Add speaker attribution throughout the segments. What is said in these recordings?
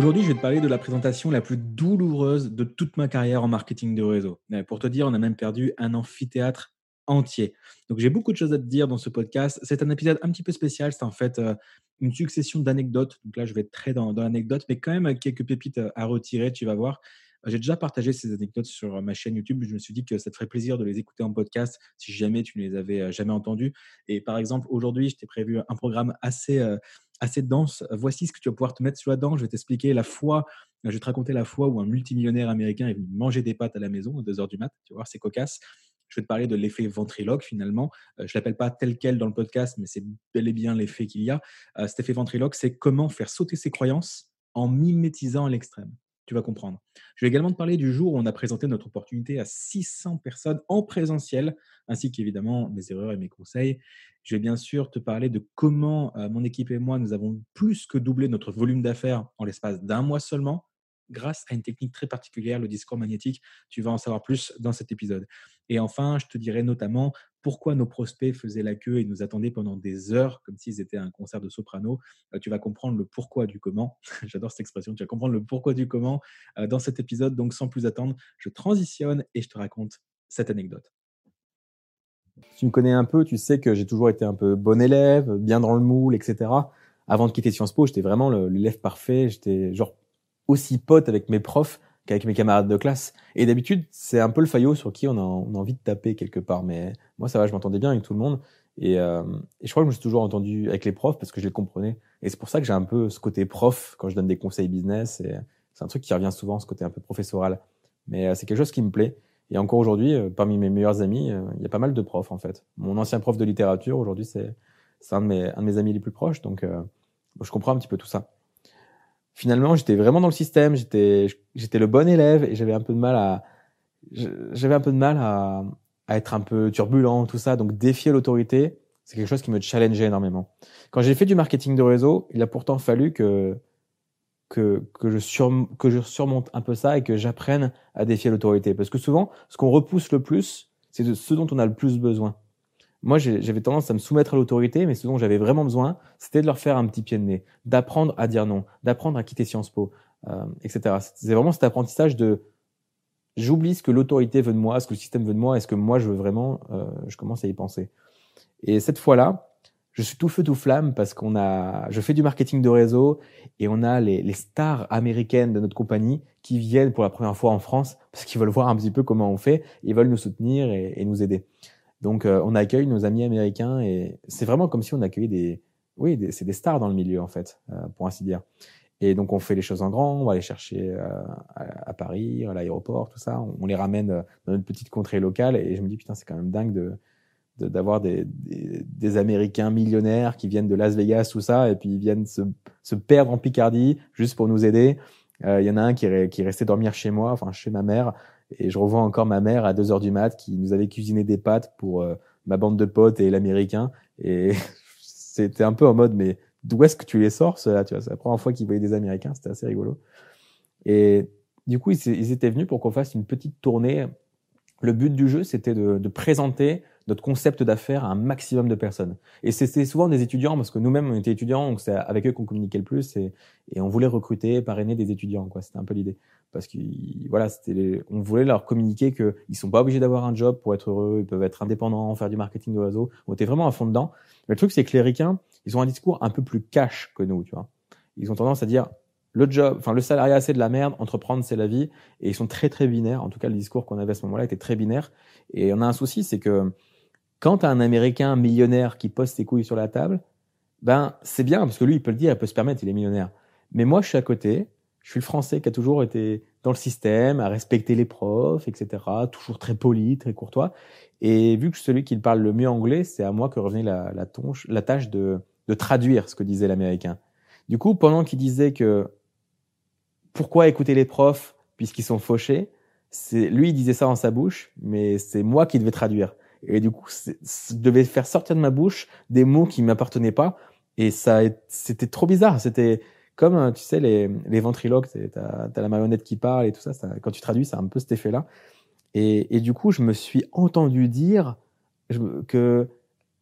Speaker 1: Aujourd'hui, je vais te parler de la présentation la plus douloureuse de toute ma carrière en marketing de réseau. Pour te dire, on a même perdu un amphithéâtre entier. Donc, j'ai beaucoup de choses à te dire dans ce podcast. C'est un épisode un petit peu spécial. C'est en fait euh, une succession d'anecdotes. Donc là, je vais être très dans, dans l'anecdote, mais quand même avec quelques pépites euh, à retirer, tu vas voir. J'ai déjà partagé ces anecdotes sur ma chaîne YouTube. Je me suis dit que ça te ferait plaisir de les écouter en podcast si jamais tu ne les avais euh, jamais entendues. Et par exemple, aujourd'hui, je t'ai prévu un programme assez, assez dense. Voici ce que tu vas pouvoir te mettre sous la dent. Je vais t'expliquer la fois, je vais te raconter la fois où un multimillionnaire américain est venu manger des pâtes à la maison à 2 heures du mat. Tu voir, c'est cocasse. Je vais te parler de l'effet ventriloque finalement. Euh, je ne l'appelle pas tel quel dans le podcast, mais c'est bel et bien l'effet qu'il y a. Euh, cet effet ventriloque, c'est comment faire sauter ses croyances en mimétisant à l'extrême tu vas comprendre. Je vais également te parler du jour où on a présenté notre opportunité à 600 personnes en présentiel, ainsi qu'évidemment mes erreurs et mes conseils. Je vais bien sûr te parler de comment euh, mon équipe et moi, nous avons plus que doublé notre volume d'affaires en l'espace d'un mois seulement grâce à une technique très particulière, le discours magnétique. Tu vas en savoir plus dans cet épisode. Et enfin, je te dirai notamment pourquoi nos prospects faisaient la queue et nous attendaient pendant des heures, comme s'ils étaient à un concert de soprano. Euh, tu vas comprendre le pourquoi du comment. J'adore cette expression. Tu vas comprendre le pourquoi du comment euh, dans cet épisode. Donc, sans plus attendre, je transitionne et je te raconte cette anecdote.
Speaker 2: Tu me connais un peu, tu sais que j'ai toujours été un peu bon élève, bien dans le moule, etc. Avant de quitter Sciences Po, j'étais vraiment l'élève parfait. J'étais genre aussi pote avec mes profs qu'avec mes camarades de classe. Et d'habitude, c'est un peu le faillot sur qui on a, envie de taper quelque part. Mais moi, ça va, je m'entendais bien avec tout le monde. Euh, et, je crois que je me suis toujours entendu avec les profs parce que je les comprenais. Et c'est pour ça que j'ai un peu ce côté prof quand je donne des conseils business. Et c'est un truc qui revient souvent, ce côté un peu professoral. Mais euh, c'est quelque chose qui me plaît. Et encore aujourd'hui, euh, parmi mes meilleurs amis, il y a pas mal de profs en fait. Mon ancien prof de littérature, aujourd'hui, c'est un, de mes, un de mes amis les plus proches. Donc, je comprends un petit peu tout ça finalement, j'étais vraiment dans le système, j'étais, j'étais le bon élève et j'avais un peu de mal à, j'avais un peu de mal à, à être un peu turbulent, tout ça. Donc, défier l'autorité, c'est quelque chose qui me challengeait énormément. Quand j'ai fait du marketing de réseau, il a pourtant fallu que, que, que, je, sur, que je surmonte un peu ça et que j'apprenne à défier l'autorité. Parce que souvent, ce qu'on repousse le plus, c'est de ce dont on a le plus besoin moi, j'avais tendance à me soumettre à l'autorité, mais ce dont j'avais vraiment besoin, c'était de leur faire un petit pied de nez, d'apprendre à dire non, d'apprendre à quitter Sciences Po, euh, etc. C'est vraiment cet apprentissage de j'oublie ce que l'autorité veut de moi, ce que le système veut de moi, et ce que moi je veux vraiment, euh, je commence à y penser. Et cette fois-là, je suis tout feu tout flamme parce qu'on a, je fais du marketing de réseau et on a les, les stars américaines de notre compagnie qui viennent pour la première fois en France parce qu'ils veulent voir un petit peu comment on fait, ils veulent nous soutenir et, et nous aider. Donc, euh, on accueille nos amis américains et c'est vraiment comme si on accueillait des, oui, c'est des stars dans le milieu en fait, euh, pour ainsi dire. Et donc, on fait les choses en grand, on va les chercher euh, à, Paris, à l'aéroport, tout ça. On, les ramène dans notre petite contrée locale et je me dis putain, c'est quand même dingue de d'avoir des, des, des, Américains millionnaires qui viennent de Las Vegas, tout ça, et puis ils viennent se, se perdre en Picardie juste pour nous aider. Il y en a un qui, qui est resté dormir chez moi, enfin chez ma mère, et je revois encore ma mère à 2 heures du mat qui nous avait cuisiné des pâtes pour euh, ma bande de potes et l'américain. Et c'était un peu en mode, mais d'où est-ce que tu les sors, cela tu vois, C'est la première fois qu'ils voyaient des Américains, c'était assez rigolo. Et du coup, ils, étaient venus pour qu'on fasse une petite tournée. Le but du jeu, c'était de, présenter notre concept d'affaires à un maximum de personnes. Et c'était souvent des étudiants, parce que nous-mêmes, on était étudiants, donc c'est avec eux qu'on communiquait le plus, et, et on voulait recruter, parrainer des étudiants, quoi. C'était un peu l'idée parce que voilà, c'était on voulait leur communiquer que ils sont pas obligés d'avoir un job pour être heureux, ils peuvent être indépendants, faire du marketing de réseau. On était vraiment à fond dedans. le truc c'est que les ricains, ils ont un discours un peu plus cash que nous, tu vois. Ils ont tendance à dire le job, enfin le salariat c'est de la merde, entreprendre c'est la vie et ils sont très très binaires. En tout cas, le discours qu'on avait à ce moment-là était très binaire et on a un souci, c'est que quand as un américain millionnaire qui pose ses couilles sur la table, ben c'est bien parce que lui il peut le dire, il peut se permettre, il est millionnaire. Mais moi je suis à côté, je suis le français qui a toujours été dans le système, à respecter les profs, etc. Toujours très poli, très courtois. Et vu que celui qui parle le mieux anglais, c'est à moi que revenait la, tâche de, traduire ce que disait l'américain. Du coup, pendant qu'il disait que pourquoi écouter les profs puisqu'ils sont fauchés, c'est lui il disait ça dans sa bouche, mais c'est moi qui devais traduire. Et du coup, je devais faire sortir de ma bouche des mots qui m'appartenaient pas. Et ça, c'était trop bizarre. C'était comme, euh, tu sais, les, les ventriloques, t'as as la marionnette qui parle et tout ça, ça quand tu traduis, c'est un peu cet effet-là. Et, et, du coup, je me suis entendu dire que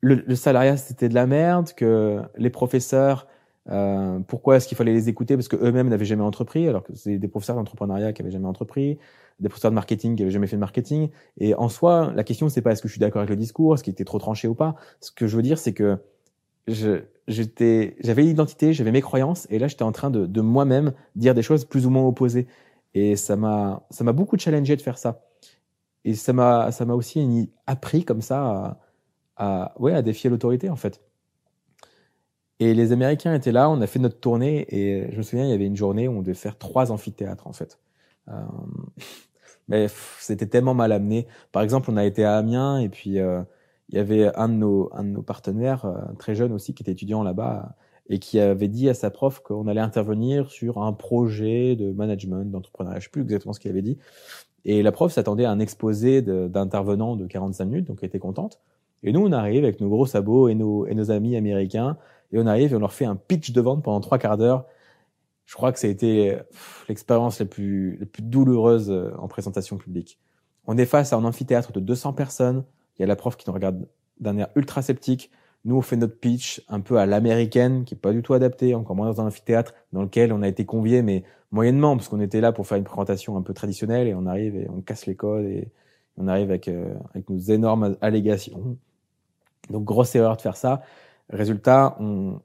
Speaker 2: le, le salariat, c'était de la merde, que les professeurs, Euh, pourquoi est-ce qu'il fallait les écouter? Parce que eux-mêmes n'avaient jamais entrepris, alors que c'est des professeurs d'entrepreneuriat qui avaient jamais entrepris, des professeurs de marketing qui avaient jamais fait de marketing. Et en soi, la question c'est pas est-ce que je suis d'accord avec le discours, est-ce qu'il était trop tranché ou pas? Ce que je veux dire, c'est que je, j'étais, j'avais l'identité, j'avais mes croyances, et là j'étais en train de, de moi-même dire des choses plus ou moins opposées. Et ça m'a, ça m'a beaucoup challengé de faire ça. Et ça m'a, ça m'a aussi appris comme ça à, à, ouais, à défier l'autorité en fait. Et les Américains étaient là, on a fait notre tournée et je me souviens, il y avait une journée où on devait faire trois amphithéâtres en fait. Euh, mais c'était tellement mal amené. Par exemple, on a été à Amiens et puis euh, il y avait un de nos, un de nos partenaires euh, très jeune aussi qui était étudiant là-bas et qui avait dit à sa prof qu'on allait intervenir sur un projet de management, d'entrepreneuriat. Je sais plus exactement ce qu'il avait dit. Et la prof s'attendait à un exposé d'intervenants de, de 45 minutes, donc elle était contente. Et nous, on arrive avec nos gros sabots et nos, et nos amis américains et on arrive et on leur fait un pitch de vente pendant trois quarts d'heure. Je crois que ça a été l'expérience la plus, la plus douloureuse euh, en présentation publique. On est face à un amphithéâtre de 200 personnes. Il y a la prof qui nous regarde d'un air ultra sceptique. Nous, on fait notre pitch un peu à l'américaine, qui est pas du tout adapté, encore moins dans un amphithéâtre dans lequel on a été convié, mais moyennement, parce qu'on était là pour faire une présentation un peu traditionnelle, et on arrive et on casse les codes, et on arrive avec, euh, avec nos énormes allégations. Donc, grosse erreur de faire ça. Résultat, on,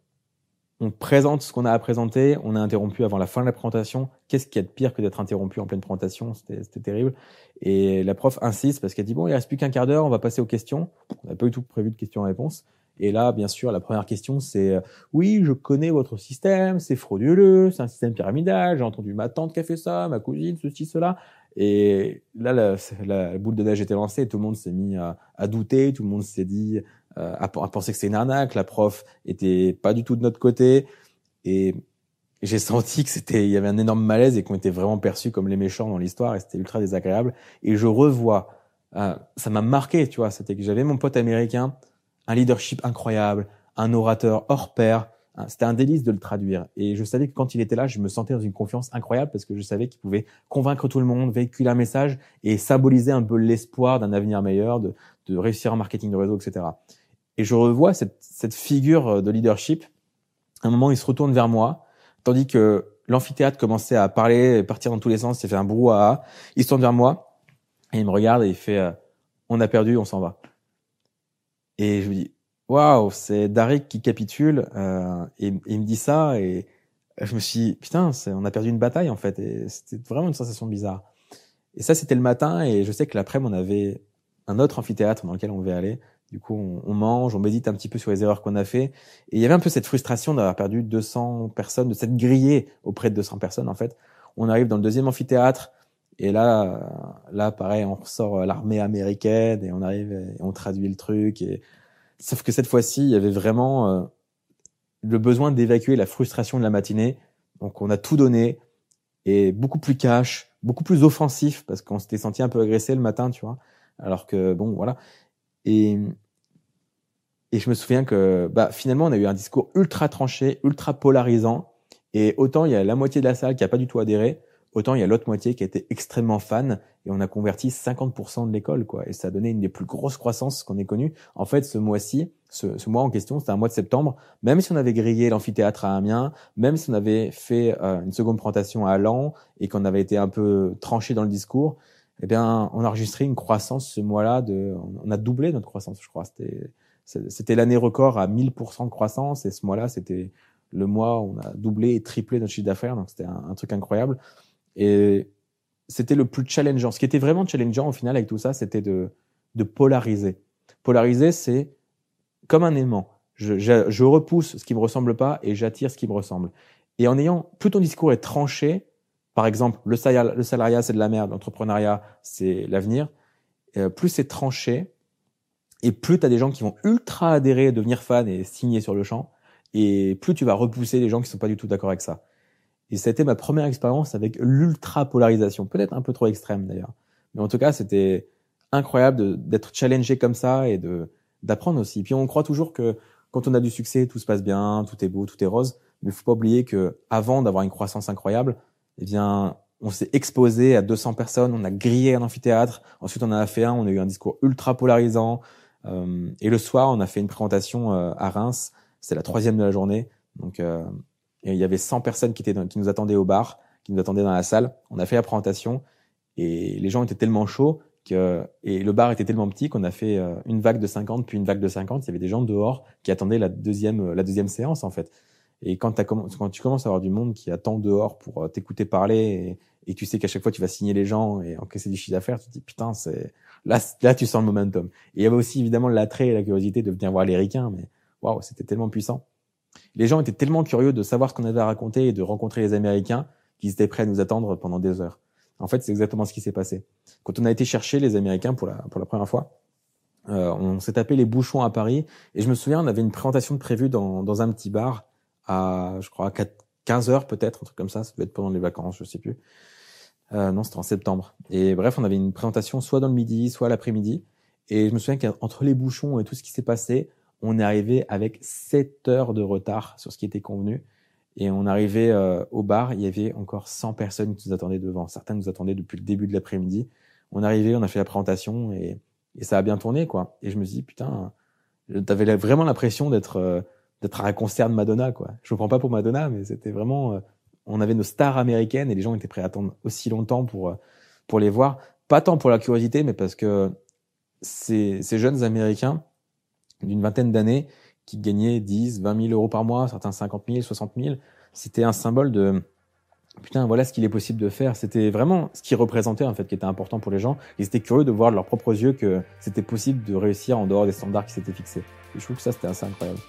Speaker 2: on présente ce qu'on a à présenter, on est interrompu avant la fin de la présentation. Qu'est-ce qu'il y a de pire que d'être interrompu en pleine présentation? C'était terrible. Et la prof insiste parce qu'elle dit bon, il reste plus qu'un quart d'heure, on va passer aux questions. On n'a pas du tout prévu de questions-réponses. Et là, bien sûr, la première question, c'est oui, je connais votre système, c'est frauduleux, c'est un système pyramidal. J'ai entendu ma tante qui a fait ça, ma cousine, ceci, cela. Et là, la, la boule de neige était lancée, tout le monde s'est mis à, à douter, tout le monde s'est dit euh, à, penser que c'est une arnaque. La prof était pas du tout de notre côté et j'ai senti que c'était, il y avait un énorme malaise et qu'on était vraiment perçus comme les méchants dans l'histoire et c'était ultra désagréable. Et je revois, euh, ça m'a marqué, tu vois, c'était que j'avais mon pote américain, un leadership incroyable, un orateur hors pair. Hein, c'était un délice de le traduire. Et je savais que quand il était là, je me sentais dans une confiance incroyable parce que je savais qu'il pouvait convaincre tout le monde, véhiculer un message et symboliser un peu l'espoir d'un avenir meilleur, de, de réussir en marketing de réseau, etc. Et je revois cette, cette figure euh, de leadership. À un moment, il se retourne vers moi, tandis que l'amphithéâtre commençait à parler, partir dans tous les sens, s'est fait un brouhaha. Il se tourne vers moi et il me regarde et il fait euh, "On a perdu, on s'en va." Et je lui dis "Waouh, c'est Darik qui capitule." Euh, et, il me dit ça et je me suis dit, putain, on a perdu une bataille en fait. Et c'était vraiment une sensation bizarre. Et ça, c'était le matin et je sais que l'après, on avait un autre amphithéâtre dans lequel on devait aller. Du coup, on, mange, on médite un petit peu sur les erreurs qu'on a fait. Et il y avait un peu cette frustration d'avoir perdu 200 personnes, de s'être grillé auprès de 200 personnes, en fait. On arrive dans le deuxième amphithéâtre. Et là, là, pareil, on ressort euh, l'armée américaine et on arrive et on traduit le truc. Et... Sauf que cette fois-ci, il y avait vraiment euh, le besoin d'évacuer la frustration de la matinée. Donc, on a tout donné et beaucoup plus cash, beaucoup plus offensif parce qu'on s'était senti un peu agressé le matin, tu vois. Alors que, bon, voilà. Et et je me souviens que bah, finalement, on a eu un discours ultra tranché, ultra polarisant. Et autant il y a la moitié de la salle qui a pas du tout adhéré, autant il y a l'autre moitié qui été extrêmement fan. Et on a converti 50% de l'école, quoi. Et ça a donné une des plus grosses croissances qu'on ait connues. En fait, ce mois-ci, ce, ce, mois en question, c'était un mois de septembre. Même si on avait grillé l'amphithéâtre à Amiens, même si on avait fait euh, une seconde présentation à Lan et qu'on avait été un peu tranché dans le discours, eh bien, on a enregistré une croissance ce mois-là de, on a doublé notre croissance, je crois. C'était c'était l'année record à 1000% de croissance et ce mois-là, c'était le mois où on a doublé et triplé notre chiffre d'affaires. Donc c'était un, truc incroyable. Et c'était le plus challengeant. Ce qui était vraiment challengeant au final avec tout ça, c'était de, de polariser. Polariser, c'est comme un aimant. Je, je, je, repousse ce qui me ressemble pas et j'attire ce qui me ressemble. Et en ayant, plus ton discours est tranché, par exemple, le salariat, le salariat c'est de la merde, l'entrepreneuriat, c'est l'avenir, euh, plus c'est tranché, et plus tu as des gens qui vont ultra adhérer, devenir fans et signer sur le champ, et plus tu vas repousser les gens qui sont pas du tout d'accord avec ça. Et c'était ma première expérience avec l'ultra polarisation, peut-être un peu trop extrême d'ailleurs. Mais en tout cas, c'était incroyable d'être challengé comme ça et de d'apprendre aussi. Puis on croit toujours que quand on a du succès, tout se passe bien, tout est beau, tout est rose. Mais faut pas oublier que avant d'avoir une croissance incroyable, eh bien, on s'est exposé à 200 personnes, on a grillé un amphithéâtre. Ensuite, on en a fait un, on a eu un discours ultra polarisant. Euh, et le soir, on a fait une présentation euh, à Reims. C'est la troisième de la journée. Donc, euh, il y avait 100 personnes qui étaient qui nous attendaient au bar, qui nous attendaient dans la salle. On a fait la présentation et les gens étaient tellement chauds que et le bar était tellement petit qu'on a fait une vague de 50 puis une vague de 50. Il y avait des gens dehors qui attendaient la deuxième la deuxième séance en fait. Et quand, tu commences à avoir du monde qui attend dehors pour t'écouter parler et, et, tu sais qu'à chaque fois tu vas signer les gens et encaisser du chiffre d'affaires, tu te dis putain, c'est là, là tu sens le momentum. Et il y avait aussi évidemment l'attrait et la curiosité de venir voir les ricains, mais waouh, c'était tellement puissant. Les gens étaient tellement curieux de savoir ce qu'on avait à raconter et de rencontrer les Américains qu'ils étaient prêts à nous attendre pendant des heures. En fait, c'est exactement ce qui s'est passé. Quand on a été chercher les Américains pour la, pour la première fois, euh, on s'est tapé les bouchons à Paris et je me souviens, on avait une présentation prévue dans, dans un petit bar à, je crois, à 15 heures peut-être, un truc comme ça. Ça devait être pendant les vacances, je sais plus. Euh, non, c'était en septembre. Et bref, on avait une présentation soit dans le midi, soit l'après-midi. Et je me souviens qu'entre les bouchons et tout ce qui s'est passé, on est arrivé avec 7 heures de retard sur ce qui était convenu. Et on arrivait euh, au bar, il y avait encore 100 personnes qui nous attendaient devant. Certains nous attendaient depuis le début de l'après-midi. On arrivait, on a fait la présentation et, ça a bien tourné, quoi. Et je me suis dit, putain, t'avais vraiment l'impression d'être euh, d'être à un concert de Madonna, quoi. Je me prends pas pour Madonna, mais c'était vraiment, euh, on avait nos stars américaines et les gens étaient prêts à attendre aussi longtemps pour euh, pour les voir. Pas tant pour la curiosité, mais parce que ces, ces jeunes Américains d'une vingtaine d'années qui gagnaient 10, 20 000 euros par mois, certains 50 000, 60 000, c'était un symbole de putain, voilà ce qu'il est possible de faire. C'était vraiment ce qui représentait en fait, qui était important pour les gens. Ils étaient curieux de voir de leurs propres yeux que c'était possible de réussir en dehors des standards qui s'étaient fixés. Et je trouve que ça c'était assez incroyable.